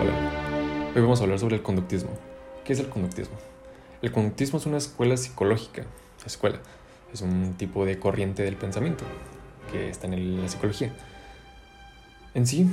Hola, hoy vamos a hablar sobre el conductismo. ¿Qué es el conductismo? El conductismo es una escuela psicológica. Escuela es un tipo de corriente del pensamiento que está en la psicología. En sí,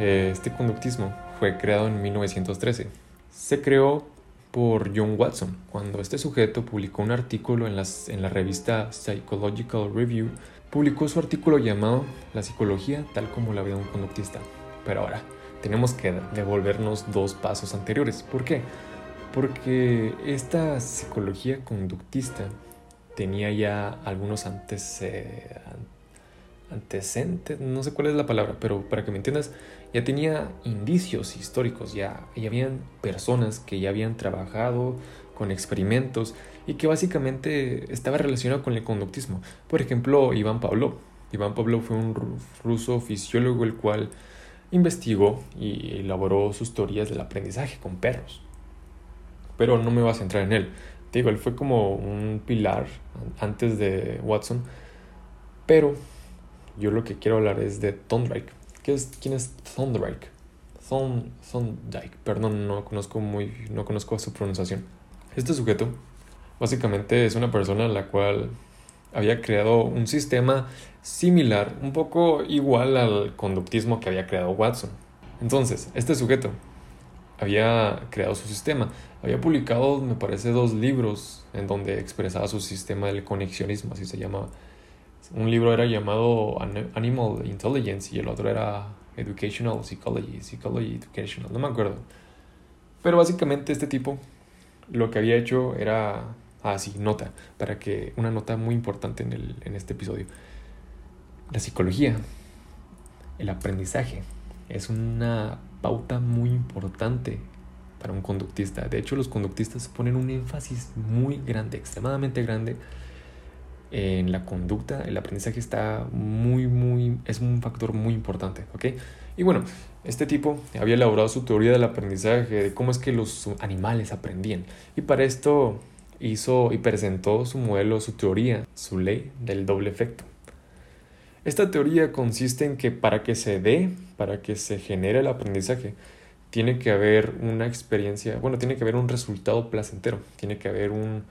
eh, este conductismo fue creado en 1913. Se creó por John Watson, cuando este sujeto publicó un artículo en, las, en la revista Psychological Review, publicó su artículo llamado La psicología tal como la ve un conductista. Pero ahora, tenemos que devolvernos dos pasos anteriores. ¿Por qué? Porque esta psicología conductista tenía ya algunos antecedentes antecedentes, no sé cuál es la palabra, pero para que me entiendas, ya tenía indicios históricos, ya, ya habían personas que ya habían trabajado con experimentos y que básicamente estaba relacionado con el conductismo. Por ejemplo, Iván Pavlov. Iván Pavlov fue un ruso fisiólogo el cual investigó y elaboró sus teorías del aprendizaje con perros. Pero no me voy a centrar en él. Te digo, él fue como un pilar antes de Watson, pero yo lo que quiero hablar es de Thorndike. ¿Qué es, ¿Quién es Thorndike? Thorndike, perdón, no conozco, muy, no conozco su pronunciación. Este sujeto básicamente es una persona la cual había creado un sistema similar, un poco igual al conductismo que había creado Watson. Entonces, este sujeto había creado su sistema, había publicado, me parece, dos libros en donde expresaba su sistema del conexionismo, así se llamaba un libro era llamado Animal Intelligence y el otro era Educational Psychology, Psychology Educational, no me acuerdo. Pero básicamente este tipo lo que había hecho era, así, ah, nota, para que, una nota muy importante en, el, en este episodio. La psicología, el aprendizaje, es una pauta muy importante para un conductista. De hecho, los conductistas ponen un énfasis muy grande, extremadamente grande, en la conducta, el aprendizaje está muy, muy, es un factor muy importante, ¿ok? Y bueno, este tipo había elaborado su teoría del aprendizaje, de cómo es que los animales aprendían. Y para esto hizo y presentó su modelo, su teoría, su ley del doble efecto. Esta teoría consiste en que para que se dé, para que se genere el aprendizaje, tiene que haber una experiencia, bueno, tiene que haber un resultado placentero, tiene que haber un,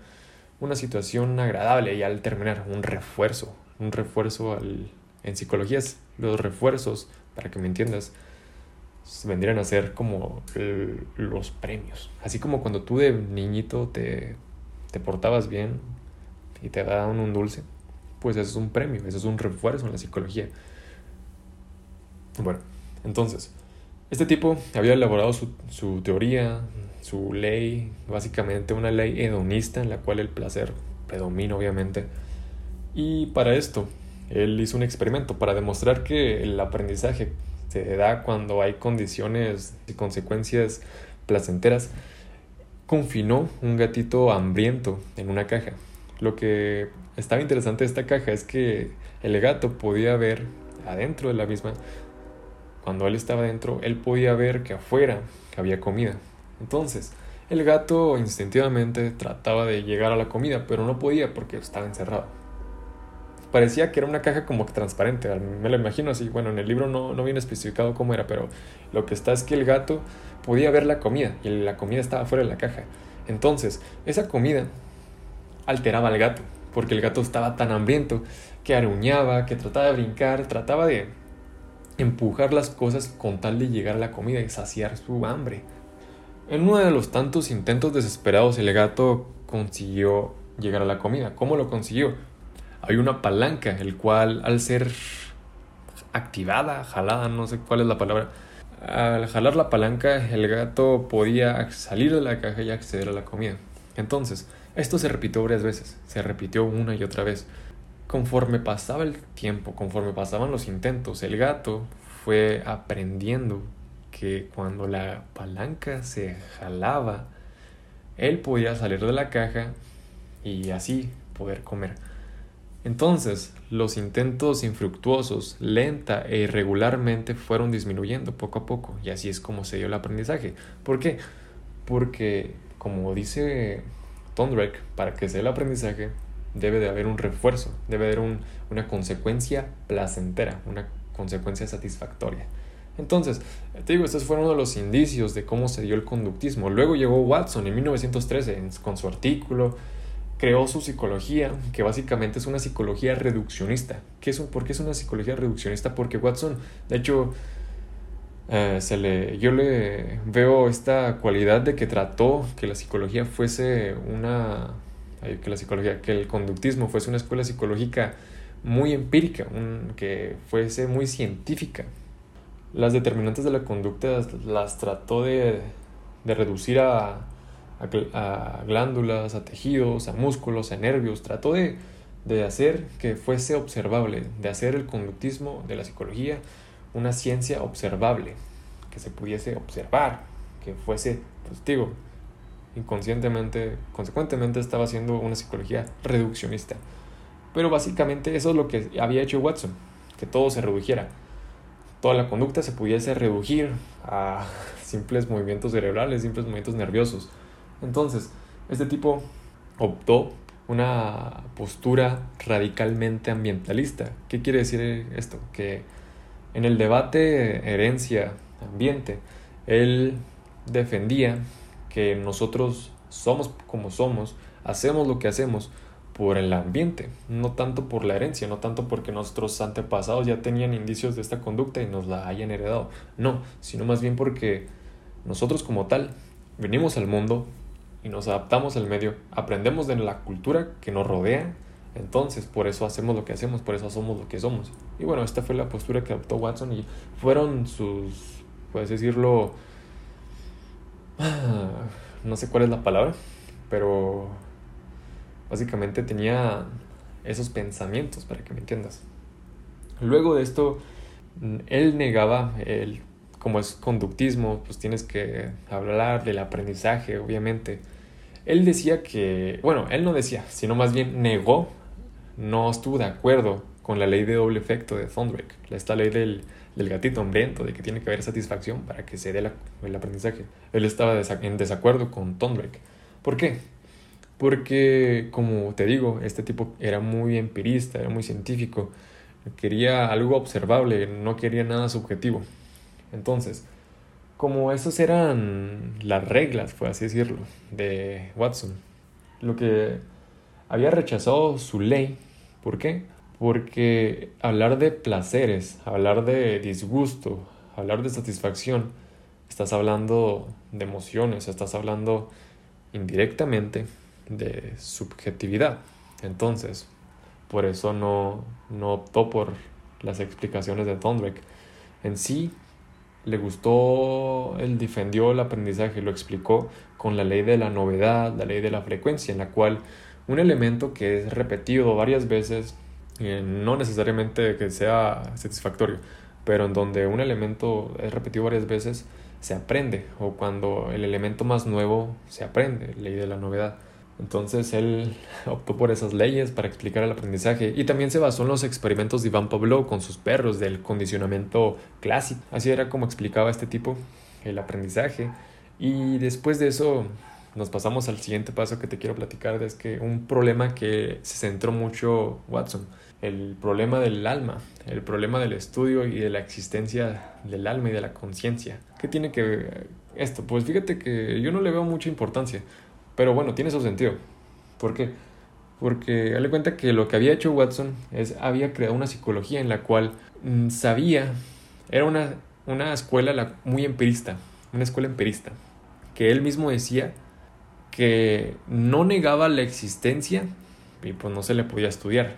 una situación agradable y al terminar un refuerzo, un refuerzo al, en psicologías, los refuerzos, para que me entiendas, vendrían a ser como los premios. Así como cuando tú de niñito te, te portabas bien y te daban un dulce, pues eso es un premio, eso es un refuerzo en la psicología. Bueno, entonces, este tipo había elaborado su, su teoría, su ley, básicamente una ley hedonista en la cual el placer predomina obviamente. Y para esto, él hizo un experimento para demostrar que el aprendizaje se da cuando hay condiciones y consecuencias placenteras. Confinó un gatito hambriento en una caja. Lo que estaba interesante de esta caja es que el gato podía ver adentro de la misma, cuando él estaba dentro, él podía ver que afuera había comida. Entonces, el gato instintivamente trataba de llegar a la comida, pero no podía porque estaba encerrado. Parecía que era una caja como transparente, me lo imagino así. Bueno, en el libro no, no viene especificado cómo era, pero lo que está es que el gato podía ver la comida y la comida estaba fuera de la caja. Entonces, esa comida alteraba al gato, porque el gato estaba tan hambriento que aruñaba, que trataba de brincar, trataba de empujar las cosas con tal de llegar a la comida y saciar su hambre. En uno de los tantos intentos desesperados, el gato consiguió llegar a la comida. ¿Cómo lo consiguió? Hay una palanca, el cual al ser activada, jalada, no sé cuál es la palabra, al jalar la palanca el gato podía salir de la caja y acceder a la comida. Entonces, esto se repitió varias veces, se repitió una y otra vez. Conforme pasaba el tiempo, conforme pasaban los intentos, el gato fue aprendiendo que cuando la palanca se jalaba, él podía salir de la caja y así poder comer. Entonces, los intentos infructuosos, lenta e irregularmente, fueron disminuyendo poco a poco, y así es como se dio el aprendizaje. ¿Por qué? Porque, como dice Tondrek, para que sea el aprendizaje, debe de haber un refuerzo, debe de haber una consecuencia placentera, una consecuencia satisfactoria. Entonces, te digo, estos fueron uno de los indicios de cómo se dio el conductismo. Luego llegó Watson en 1913 con su artículo, creó su psicología, que básicamente es una psicología reduccionista. ¿Qué es ¿Por qué es una psicología reduccionista? Porque Watson, de hecho, eh, se le, yo le veo esta cualidad de que trató que la psicología fuese una, que la psicología, que el conductismo fuese una escuela psicológica muy empírica, que fuese muy científica. Las determinantes de la conducta las, trató de, de reducir a, a, glándulas, a tejidos, a músculos, a nervios, trató de, de hacer que fuese observable, de hacer el conductismo de la psicología una ciencia observable, que se pudiese observar, que fuese, pues digo, inconscientemente, consecuentemente estaba haciendo una psicología reduccionista. Pero básicamente eso es lo que había hecho Watson, que todo se redujera. Toda la conducta se pudiese reducir a simples movimientos cerebrales, simples movimientos nerviosos. Entonces, este tipo optó una postura radicalmente ambientalista. ¿Qué quiere decir esto? Que en el debate herencia-ambiente, él defendía que nosotros somos como somos, hacemos lo que hacemos por el ambiente, no tanto por la herencia, no tanto porque nuestros antepasados ya tenían indicios de esta conducta y nos la hayan heredado, no, sino más bien porque nosotros como tal venimos al mundo y nos adaptamos al medio, aprendemos de la cultura que nos rodea, entonces por eso hacemos lo que hacemos, por eso somos lo que somos. Y bueno, esta fue la postura que adoptó Watson y fueron sus, puedes decirlo, no sé cuál es la palabra, pero básicamente tenía esos pensamientos, para que me entiendas. Luego de esto, él negaba el como es conductismo, pues tienes que hablar del aprendizaje, obviamente. Él decía que, bueno, él no decía, sino más bien negó, no estuvo de acuerdo con la ley de doble efecto de Thorndike, esta ley del, del gatito hambriento, de que tiene que haber satisfacción para que se dé el aprendizaje. Él estaba en desacuerdo con Thorndike. ¿Por qué? Porque, como te digo, este tipo era muy empirista, era muy científico, quería algo observable, no quería nada subjetivo. Entonces, como esas eran las reglas, por así decirlo, de Watson, lo que había rechazado su ley, ¿por qué? Porque hablar de placeres, hablar de disgusto, hablar de satisfacción, estás hablando de emociones, estás hablando indirectamente de subjetividad. Entonces, por eso no, no optó por las explicaciones de Thorndike. En sí, le gustó, él defendió el aprendizaje, lo explicó con la ley de la novedad, la ley de la frecuencia, en la cual un elemento que es repetido varias veces, eh, no necesariamente que sea satisfactorio, pero en donde un elemento es repetido varias veces, se aprende, o cuando el elemento más nuevo se aprende, ley de la novedad. Entonces él optó por esas leyes para explicar el aprendizaje y también se basó en los experimentos de Iván Pavlov con sus perros del condicionamiento clásico. Así era como explicaba este tipo el aprendizaje. Y después de eso nos pasamos al siguiente paso que te quiero platicar, es que un problema que se centró mucho Watson, el problema del alma, el problema del estudio y de la existencia del alma y de la conciencia. ¿Qué tiene que ver esto? Pues fíjate que yo no le veo mucha importancia pero bueno, tiene su sentido. ¿Por qué? Porque dale cuenta que lo que había hecho Watson es había creado una psicología en la cual mm, sabía, era una, una escuela muy empirista, una escuela empirista, que él mismo decía que no negaba la existencia y pues no se le podía estudiar.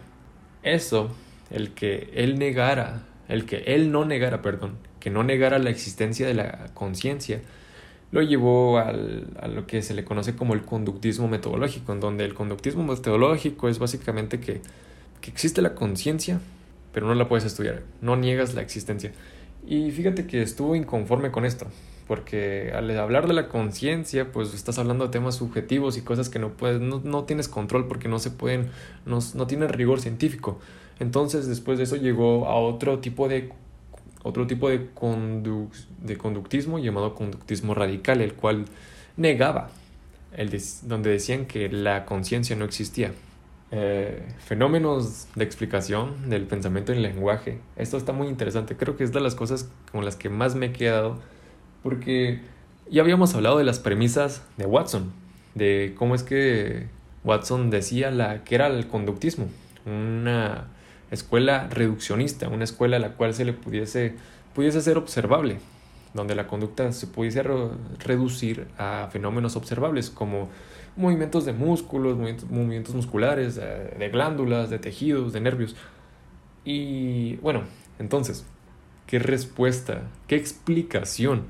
Eso, el que él negara, el que él no negara, perdón, que no negara la existencia de la conciencia, lo llevó al, a lo que se le conoce como el conductismo metodológico, en donde el conductismo metodológico es básicamente que, que existe la conciencia, pero no la puedes estudiar, no niegas la existencia. Y fíjate que estuvo inconforme con esto, porque al hablar de la conciencia, pues estás hablando de temas subjetivos y cosas que no puedes, no, no tienes control porque no se pueden, no, no tienen rigor científico. Entonces, después de eso llegó a otro tipo de otro tipo de, de conductismo llamado conductismo radical, el cual negaba, el donde decían que la conciencia no existía. eh, fenómenos de explicación del pensamiento y el lenguaje. Esto está muy interesante. Creo que es de las cosas con las que más me he quedado porque ya habíamos hablado de las premisas de Watson, de cómo es que Watson decía la, que era el conductismo, una escuela reduccionista, una escuela a la cual se le pudiese, pudiese ser observable, donde la conducta se pudiese reducir a fenómenos observables como movimientos de músculos, movimientos, musculares, de, de glándulas, de tejidos, de nervios. Y bueno, entonces, ¿qué respuesta, qué explicación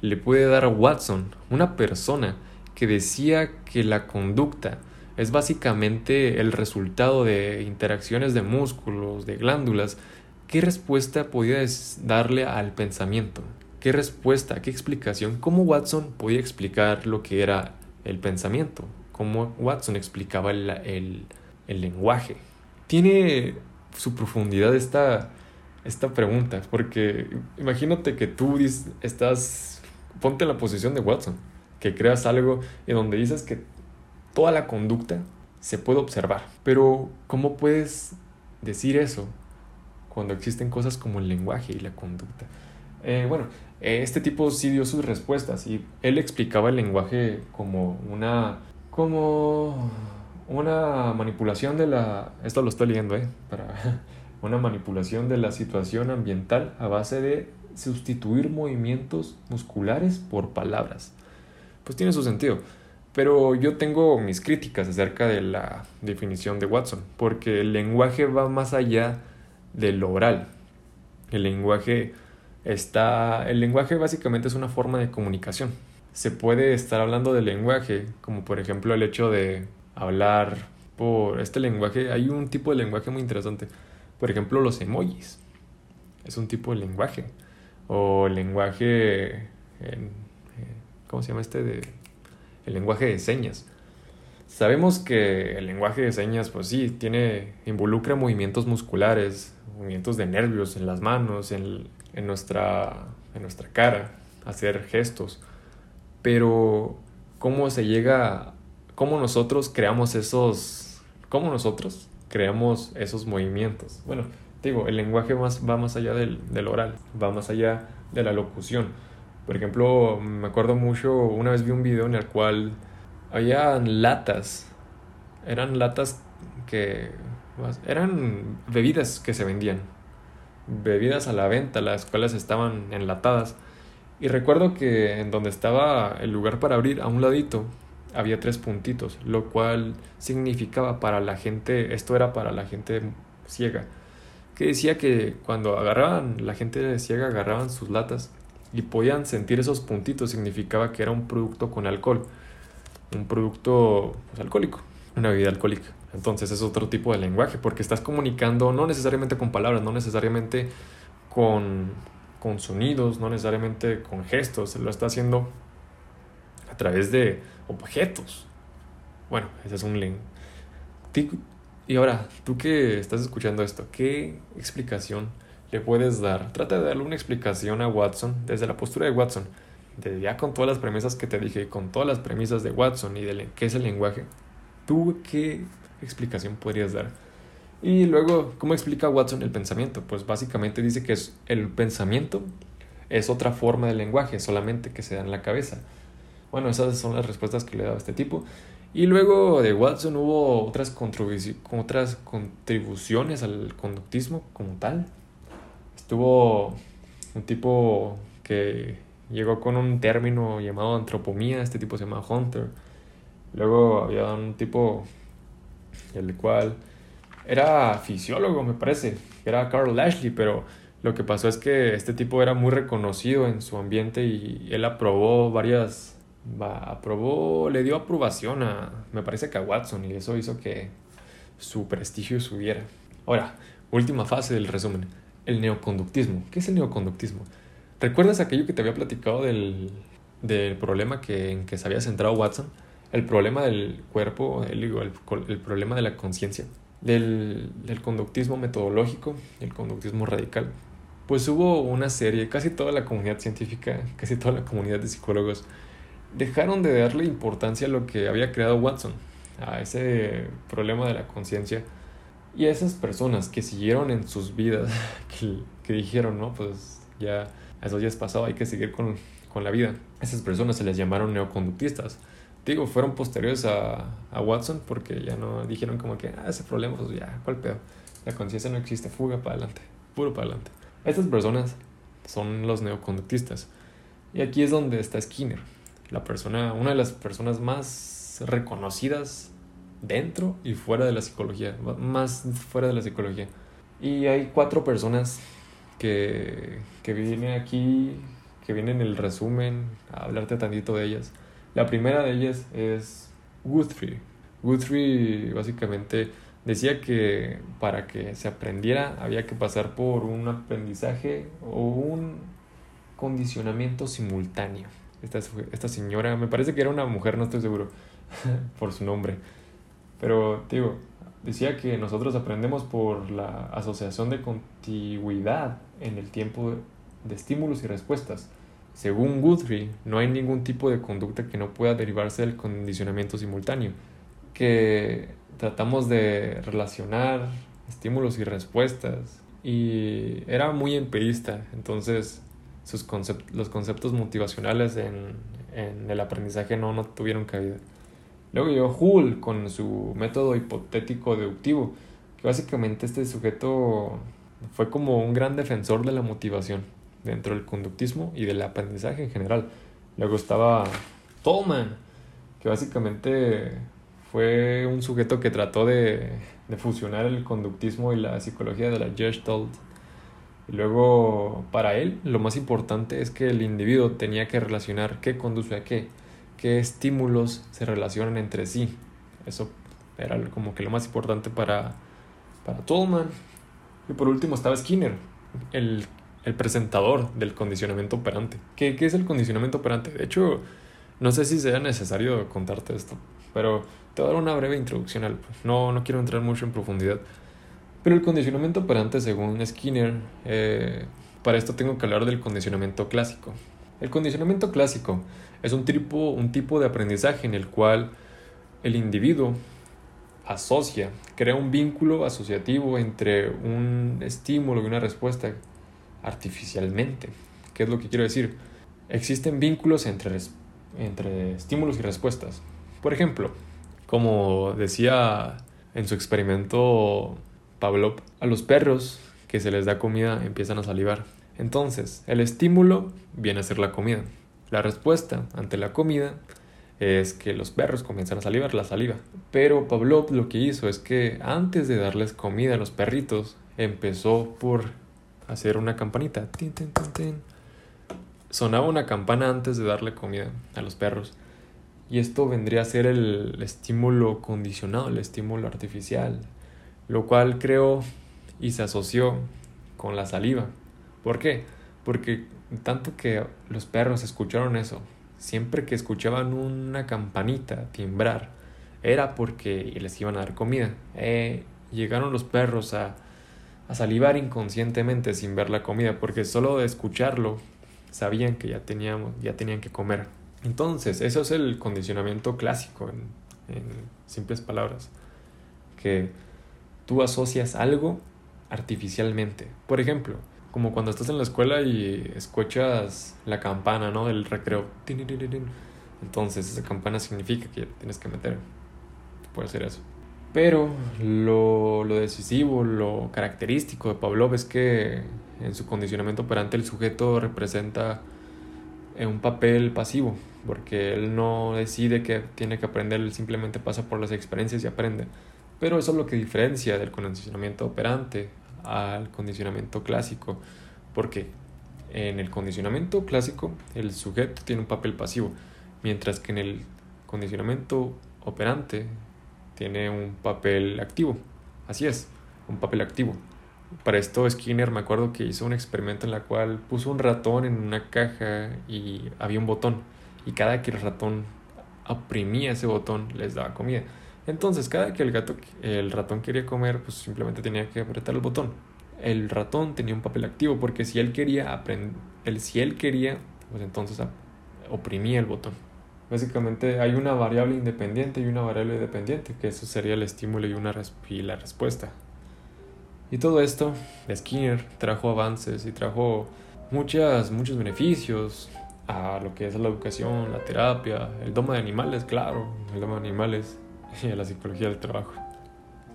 le puede dar a Watson, una persona que decía que la conducta es básicamente el resultado de interacciones de músculos, de glándulas, ¿qué respuesta podía darle al pensamiento? ¿Qué respuesta, qué explicación? ¿Cómo Watson podía explicar lo que era el pensamiento? ¿Cómo Watson explicaba el, el, lenguaje? Tiene su profundidad esta, esta pregunta, porque imagínate que tú estás, ponte en la posición de Watson, que creas algo en donde dices que toda la conducta se puede observar. Pero, ¿cómo puedes decir eso cuando existen cosas como el lenguaje y la conducta? Eh, bueno, este tipo sí dio sus respuestas y él explicaba el lenguaje como una como una manipulación de la esto lo estoy leyendo eh para una manipulación de la situación ambiental a base de sustituir movimientos musculares por palabras. Pues tiene su sentido. Pero yo tengo mis críticas acerca de la definición de Watson, porque el lenguaje va más allá de lo oral. El lenguaje está el lenguaje básicamente es una forma de comunicación. Se puede estar hablando del lenguaje, como por ejemplo el hecho de hablar por este lenguaje, hay un tipo de lenguaje muy interesante. Por ejemplo, los emojis. Es un tipo de lenguaje o lenguaje en, eh, ¿cómo se llama este de el lenguaje de señas. Sabemos que el lenguaje de señas, pues sí, tiene, involucra movimientos musculares, movimientos de nervios en las manos, en, en, nuestra, en nuestra cara, hacer gestos. Pero, ¿cómo se llega, cómo nosotros creamos esos, cómo nosotros creamos esos movimientos? Bueno, digo, el lenguaje más, va más allá del, del oral, va más allá de la locución por ejemplo, me acuerdo mucho, una vez vi un video en el cual había latas, eran latas que eran bebidas que se vendían, bebidas a la venta, las cuales estaban enlatadas. Y recuerdo que en donde estaba el lugar para abrir, a un ladito, había tres puntitos, lo cual significaba para la gente, esto era para la gente ciega, que decía que cuando agarraban, la gente ciega agarraban sus latas y podían sentir esos puntitos, significaba que era un producto con alcohol, un producto pues, alcohólico, una bebida alcohólica. Entonces es otro tipo de lenguaje, porque estás comunicando no necesariamente con palabras, no necesariamente con, con sonidos, no necesariamente con gestos, lo está haciendo a través de objetos. Bueno, ese es un lenguaje. Y ahora, tú que estás escuchando esto, ¿qué explicación le puedes dar. Trata de darle una explicación a Watson desde la postura de Watson. De ya con todas las premisas que te dije, con todas las premisas de Watson y de qué es el lenguaje, ¿tú qué explicación podrías dar? Y luego, ¿cómo explica Watson el pensamiento? Pues básicamente dice que es el pensamiento es otra forma de lenguaje, solamente que se da en la cabeza. Bueno, esas son las respuestas que le he dado a este tipo. Y luego de Watson hubo otras, otras contribuciones al conductismo como tal. Tuvo un tipo que llegó con un término llamado antropomía, este tipo se llama Hunter. Luego había un tipo, el cual era fisiólogo, me parece, era Carl Lashley, pero lo que pasó es que este tipo era muy reconocido en su ambiente y él aprobó varias, aprobó, le dio aprobación a, me parece que a Watson y eso hizo que su prestigio subiera. Ahora, última fase del resumen el neoconductismo. ¿Qué es el neoconductismo? ¿Recuerdas aquello que te había platicado del, del problema que, en que se había centrado Watson? El problema del cuerpo, el, el, problema de la conciencia, del, del conductismo metodológico, el conductismo radical. Pues hubo una serie, casi toda la comunidad científica, casi toda la comunidad de psicólogos, dejaron de darle importancia a lo que había creado Watson, a ese problema de la conciencia. Y esas personas que siguieron en sus vidas, que, que dijeron, no, pues ya, eso ya es pasado, hay que seguir con, con la vida. Esas personas se les llamaron neoconductistas. Digo, fueron posteriores a, a Watson porque ya no dijeron como que, ah, ese problema, pues ya, ¿cuál pedo? La conciencia no existe, fuga para adelante, puro para adelante. Estas personas son los neoconductistas. Y aquí es donde está Skinner, la persona, una de las personas más reconocidas dentro y fuera de la psicología, más fuera de la psicología. Y hay cuatro personas que, que vienen aquí, que vienen en el resumen, a hablarte tantito de ellas. La primera de ellas es Guthrie. Guthrie básicamente decía que para que se aprendiera había que pasar por un aprendizaje o un condicionamiento simultáneo. Esta, esta señora, me parece que era una mujer, no estoy seguro por su nombre, pero digo, decía que nosotros aprendemos por la asociación de contigüidad en el tiempo de estímulos y respuestas. Según Guthrie, no hay ningún tipo de conducta que no pueda derivarse del condicionamiento simultáneo, que tratamos de relacionar estímulos y respuestas y era muy empirista, entonces sus los conceptos motivacionales en, en, el aprendizaje no, no tuvieron cabida. Luego llegó Hull con su método hipotético deductivo, que básicamente este sujeto fue como un gran defensor de la motivación dentro del conductismo y del aprendizaje en general. Luego estaba Tolman, que básicamente fue un sujeto que trató de, de fusionar el conductismo y la psicología de la Gestalt y luego, para él, lo más importante es que el individuo tenía que relacionar qué conduce a qué, qué estímulos se relacionan entre sí. Eso era como que lo más importante para, para Tolman. Y por último estaba Skinner, el, el presentador del condicionamiento operante. ¿Qué, ¿Qué es el condicionamiento operante? De hecho, no sé si sea necesario contarte esto, pero te voy a dar una breve introducción al... No, no quiero entrar mucho en profundidad. Pero el condicionamiento operante, según Skinner, eh, para esto tengo que hablar del condicionamiento clásico. El condicionamiento clásico es un tipo, un tipo de aprendizaje en el cual el individuo asocia, crea un vínculo asociativo entre un estímulo y una respuesta artificialmente. ¿Qué es lo que quiero decir? Existen vínculos entre, entre estímulos y respuestas. Por ejemplo, como decía en su experimento Pablo, a los perros que se les da comida empiezan a salivar. Entonces, el estímulo viene a ser la comida. La respuesta ante la comida es que los perros comienzan a salivar la saliva. Pero Pablo lo que hizo es que antes de darles comida a los perritos, empezó por hacer una campanita. Sonaba una campana antes de darle comida a los perros. Y esto vendría a ser el estímulo condicionado, el estímulo artificial, lo cual creó y se asoció con la saliva. ¿Por qué? Porque tanto que los perros escucharon eso, siempre que escuchaban una campanita timbrar, era porque les iban a dar comida. Eh, llegaron los perros a, a salivar inconscientemente sin ver la comida, porque solo de escucharlo sabían que ya, teníamos, ya tenían que comer. Entonces, eso es el condicionamiento clásico, en, en simples palabras, que tú asocias algo artificialmente. Por ejemplo, como cuando estás en la escuela y escuchas la campana, ¿no? Del recreo. Entonces esa campana significa que tienes que meter. Puede ser eso. Pero lo, lo decisivo, lo característico de Pavlov es que en su condicionamiento operante el sujeto representa un papel pasivo, porque él no decide que tiene que aprender, él simplemente pasa por las experiencias y aprende. Pero eso es lo que diferencia del condicionamiento operante al condicionamiento clásico, porque en el condicionamiento clásico el sujeto tiene un papel pasivo, mientras que en el condicionamiento operante tiene un papel activo. Así es, un papel activo. Para esto Skinner me acuerdo que hizo un experimento en la cual puso un ratón en una caja y había un botón y cada que el ratón oprimía ese botón les daba comida. Entonces, cada que el gato, el ratón quería comer, pues simplemente tenía que apretar el botón. El ratón tenía un papel activo porque si él quería aprender, si él quería, pues entonces oprimía el botón. Básicamente hay una variable independiente y una variable dependiente, que eso sería el estímulo y, una y la respuesta. Y todo esto, Skinner trajo avances y trajo muchas, muchos beneficios a lo que es la educación, la terapia, el domo de animales, claro, el domo de animales y a la psicología del trabajo.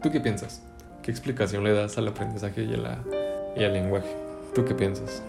¿Tú qué piensas? ¿Qué explicación le das al aprendizaje y, al lenguaje? ¿Tú qué piensas?